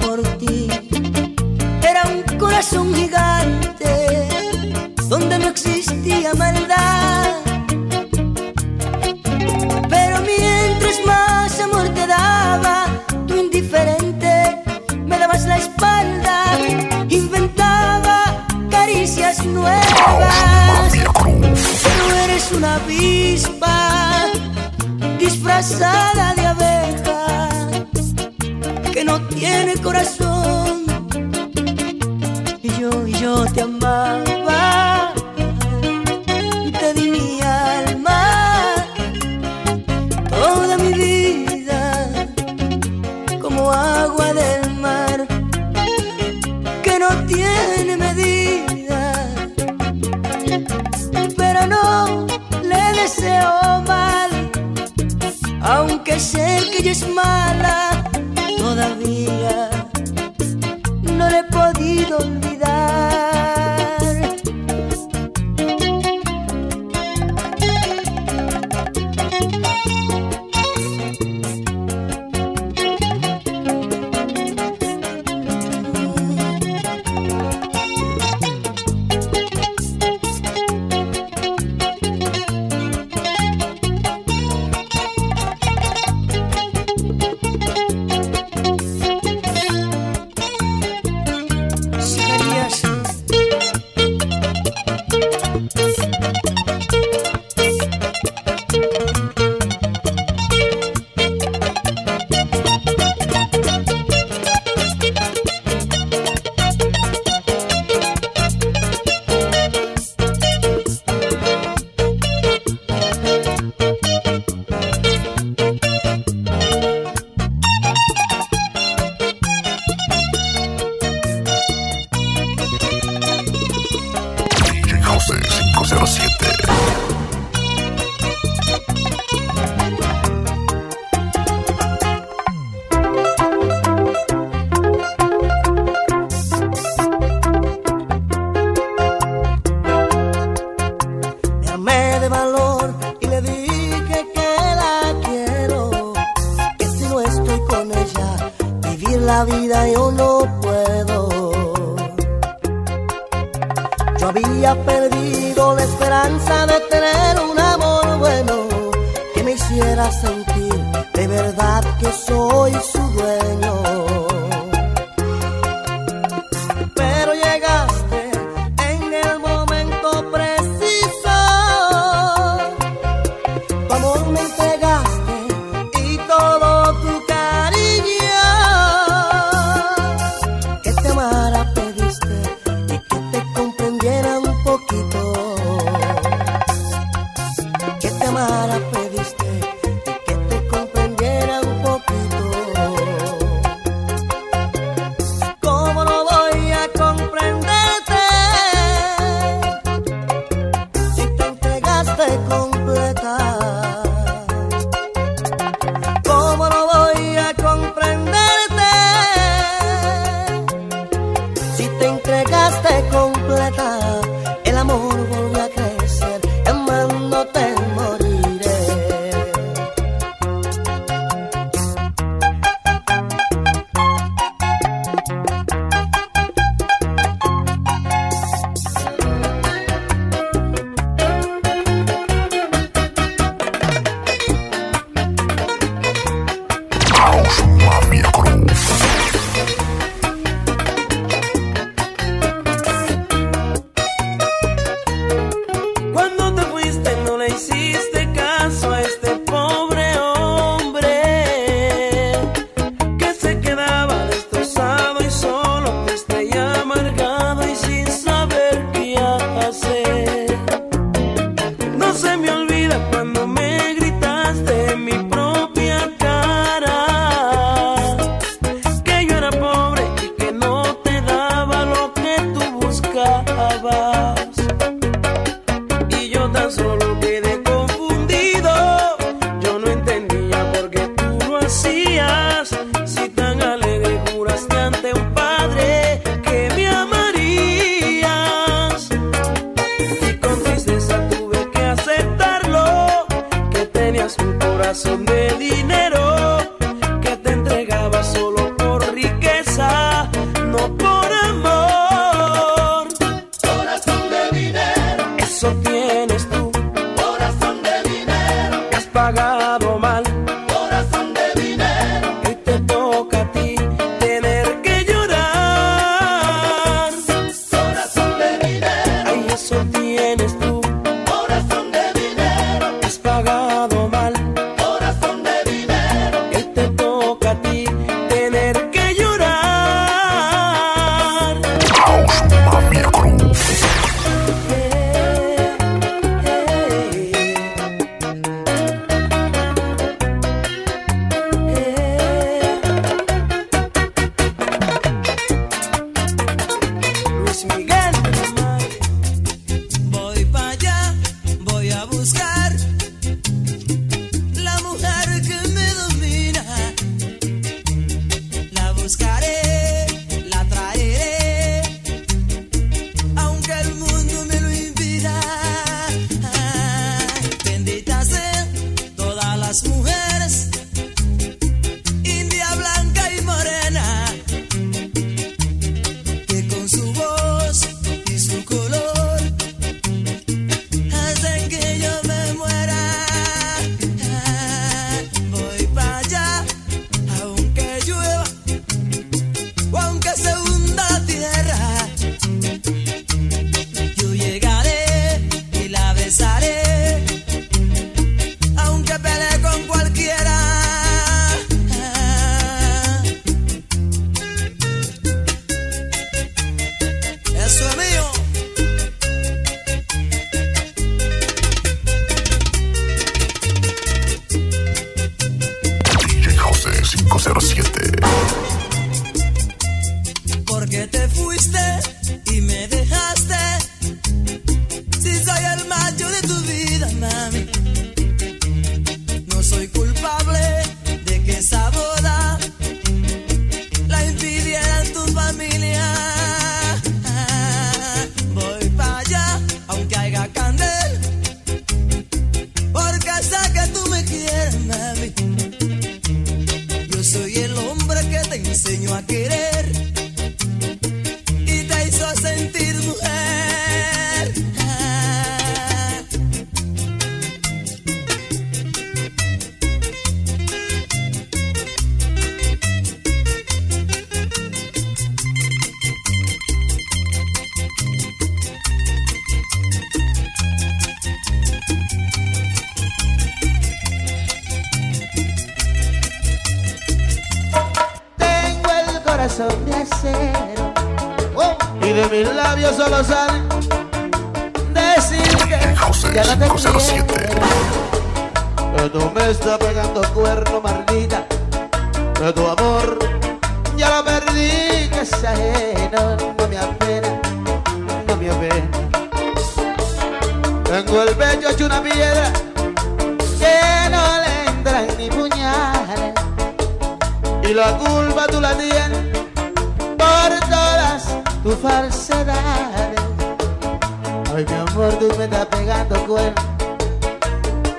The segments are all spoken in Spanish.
por ti era un corazón gigante donde no existía maldad. Pero mientras más amor te daba, tú indiferente me dabas la espalda, inventaba caricias nuevas. Pero eres una avispa disfrazada de ave tiene corazón. Y yo, y yo te amaba. Y te di mi alma, toda mi vida, como agua del mar, que no tiene medida. Pero no le deseo mal, aunque sé que ella es mala todavía no le he podido. querer. tristeza ajena no me apena, no me apena. Tengo el pecho hecho una piedra que no le entran ni puñales. Y la culpa tú la tienes por todas tus falsedades. Ay, mi amor, tú me estás pegando cuerno.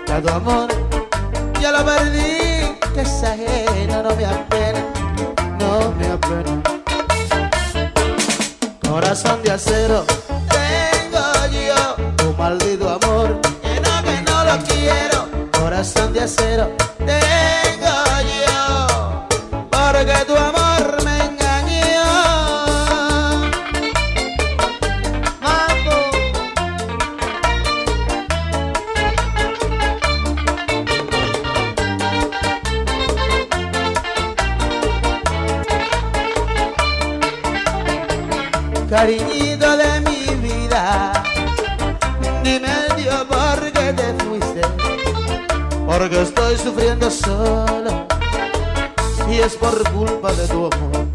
Ya tu amor, ya lo perdí, que esa ajena no me apena. Cariñito sufriendo solo y es por culpa de tu amor.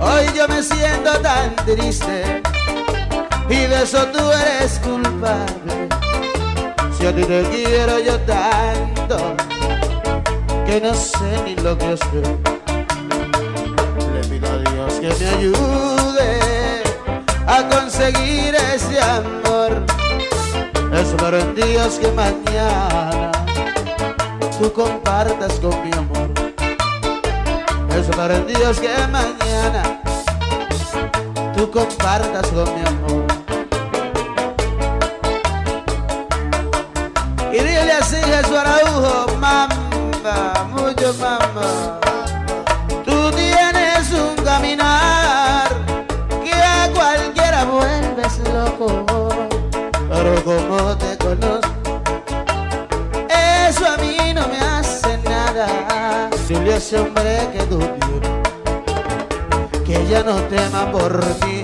Hoy yo me siento tan triste y de eso tú eres culpable. Si a ti te quiero yo tanto que no sé ni lo que hacer. Le pido a Dios que me ayude a conseguir ese amor. Espero en Dios que mañana tú compartas con mi amor. Espero en Dios que mañana tú compartas con mi amor. Y dile así Jesús Araujo, mamá, mucho mamá. Ese hombre que tú que ya no tema por ti,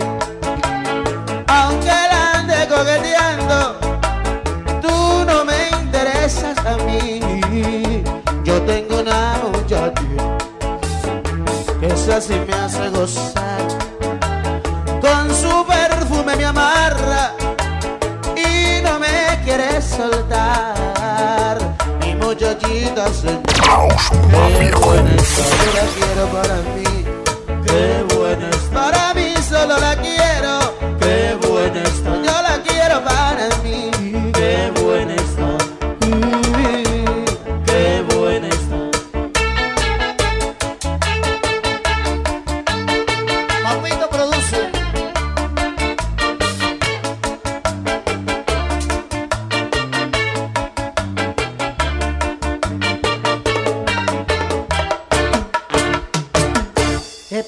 aunque la ande coqueteando, tú no me interesas a mí. Yo tengo una muchacha que esa sí me hace gozar con su perfume me amarra y no me quiere soltar. Mi muchachita se house mafia para mí, qué bueno es para mí solo la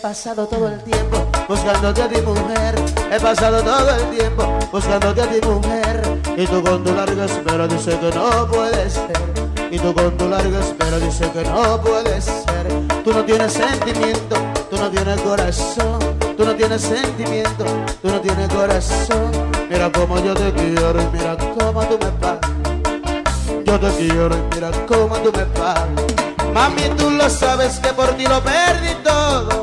pasado todo el tiempo buscándote a ti mujer. He pasado todo el tiempo buscándote a ti mujer. Y tú con tu larga espera dice que no puede ser. Y tú con tu larga espera dice que no puede ser. Tú no tienes sentimiento, tú no tienes corazón. Tú no tienes sentimiento, tú no tienes corazón. Mira cómo yo te quiero y mira cómo tú me pagas. Yo te quiero y mira cómo tú me pagas. Mami, tú lo sabes que por ti lo perdí todo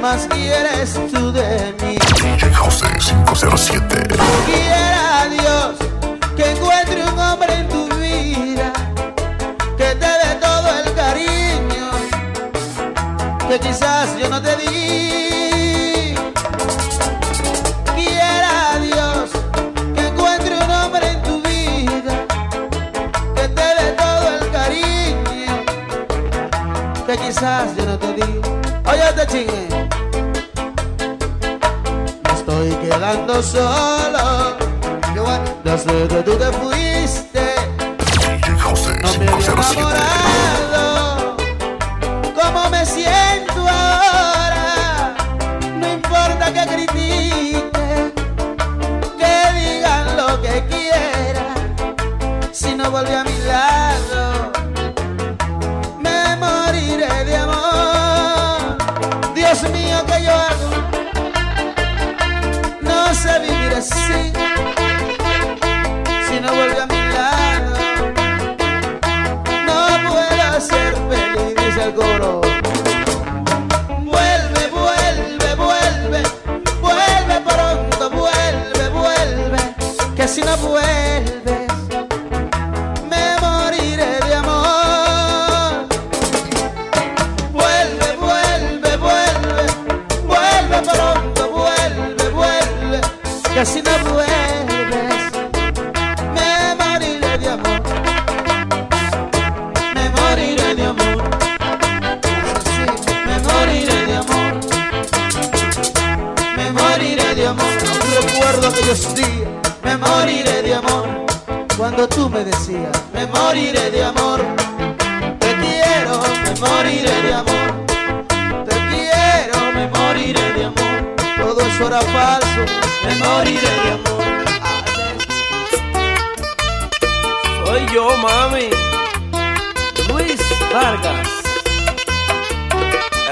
más quieres tú de mí? DJ José 507. Quiera Dios que encuentre un hombre en tu vida que te dé todo el cariño que quizás yo no te di. Quiera Dios que encuentre un hombre en tu vida que te dé todo el cariño que quizás yo no te di. Oye, te chingue. Quedando solo. Desde que tú te fuiste, recuerdo aquellos días. Me moriré de amor. Cuando tú me decías, me moriré de amor. Te quiero, me moriré de amor. Te quiero, me moriré de amor. Todo eso era falso, me moriré de amor. Soy yo, mami. Luis Vargas.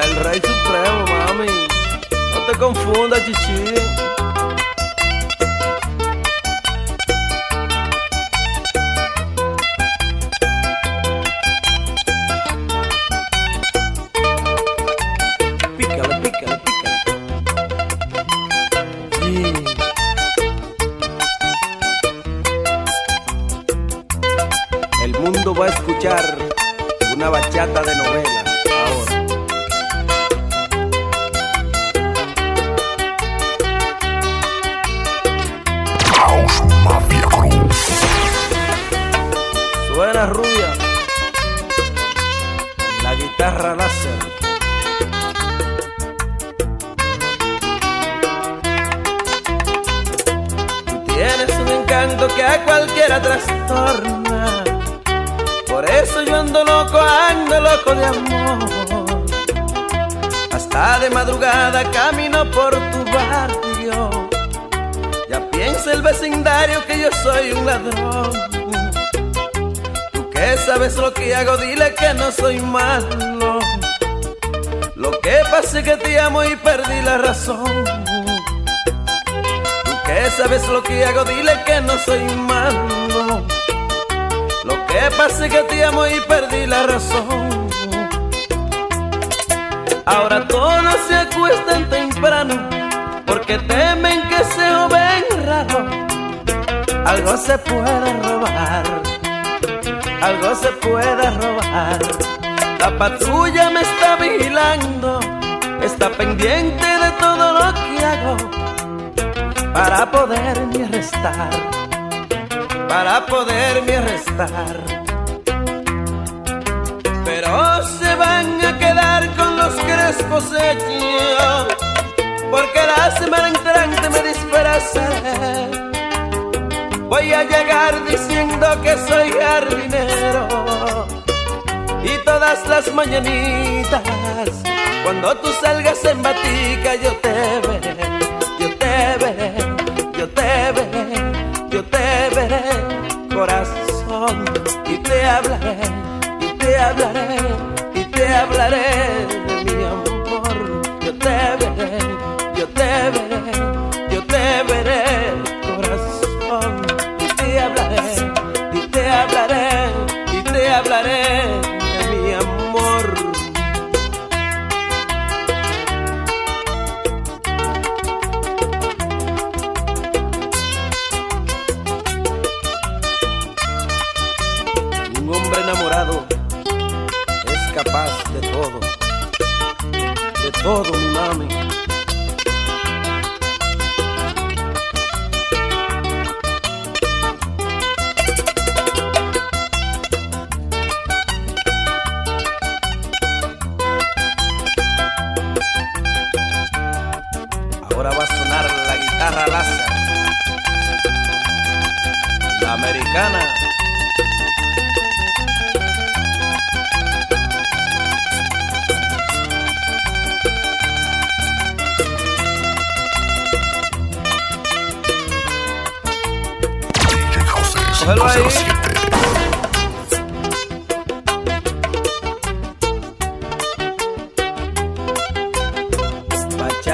El rey supremo, mami. No te confundas, chichi. A cualquiera trastorna. Por eso yo ando loco, ando loco de amor. Hasta de madrugada camino por tu barrio. Ya piensa el vecindario que yo soy un ladrón. Tú que sabes lo que hago, dile que no soy malo. Lo que pasa es que te amo y perdí la razón. Tú que sabes lo que hago, dile que no soy malo. Lo que pasa es que te amo y perdí la razón. Ahora todos se acuestan temprano porque temen que se ven raro. Algo se puede robar, algo se puede robar. La patrulla me está vigilando, está pendiente de todo lo que hago para poderme arrestar, para poderme arrestar. Pero se van a quedar con los crespos hechos porque la semana entrante me disfrazaré. Voy a llegar diciendo que soy jardinero y todas las mañanitas cuando tú salgas en batica yo te veré, yo te veré, yo te veré, yo te veré, hablaré, y te hablaré, y te hablaré todo, mi mami.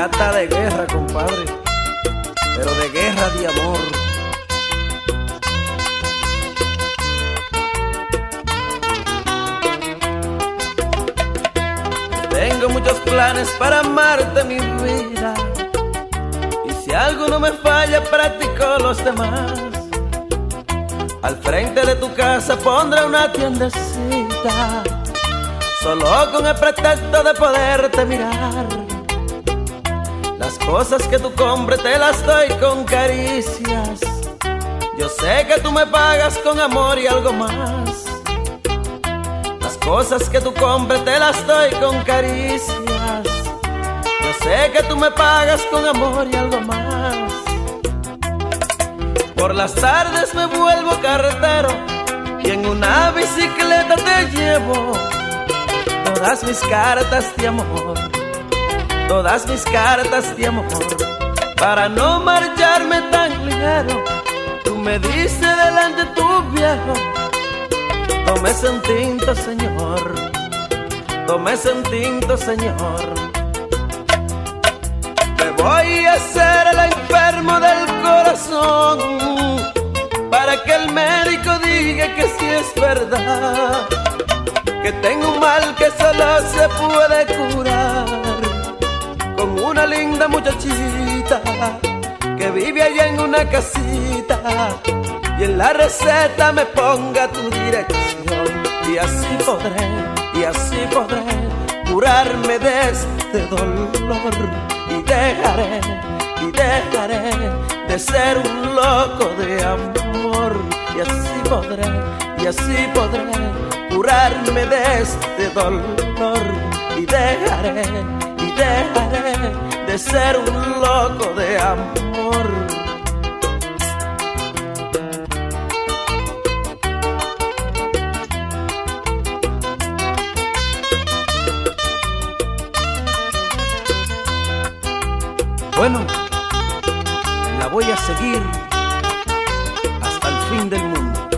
Bachata de guerra, compadre. Pero de guerra de amor. Tengo muchos planes para amarte, mi vida. Y si alguno me falla, practico los demás. Al frente de tu casa pondré una tiendecita. Solo con el pretexto de poderte mirar. Cosas que tú compres te las doy con caricias. Yo sé que tú me pagas con amor y algo más. Las cosas que tú compres te las doy con caricias. Yo sé que tú me pagas con amor y algo más. Por las tardes me vuelvo carretero y en una bicicleta te llevo todas mis cartas de amor todas mis cartas de amor para no marcharme tan ligero. Tú me dices delante tu viejo, tómese un tinto, señor, tómese un tinto, señor. Me voy a hacer el enfermo del corazón para que el médico diga que sí es verdad, que tengo un mal que solo se puede curar una linda muchachita que vive allá en una casita. Y en la receta me ponga tu dirección. Y así podré, y así podré curarme de este dolor. Y dejaré, y dejaré de ser un loco de amor. Y así podré, y así podré curarme de este dolor. Y dejaré y dejaré de ser un loco de amor. Bueno, la voy a seguir hasta el fin del mundo.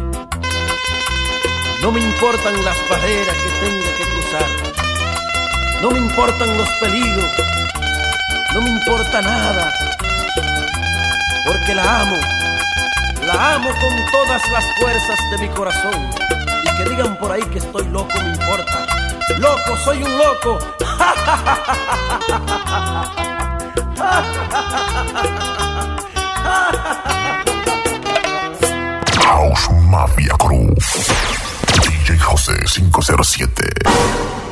No me importan las barreras que tenga que cruzar. No me importan los peligros, no me importa nada, porque la amo, la amo con todas las fuerzas de mi corazón. Y que digan por ahí que estoy loco, me importa. Loco, soy un loco. House Mafia Crew. DJ José 507.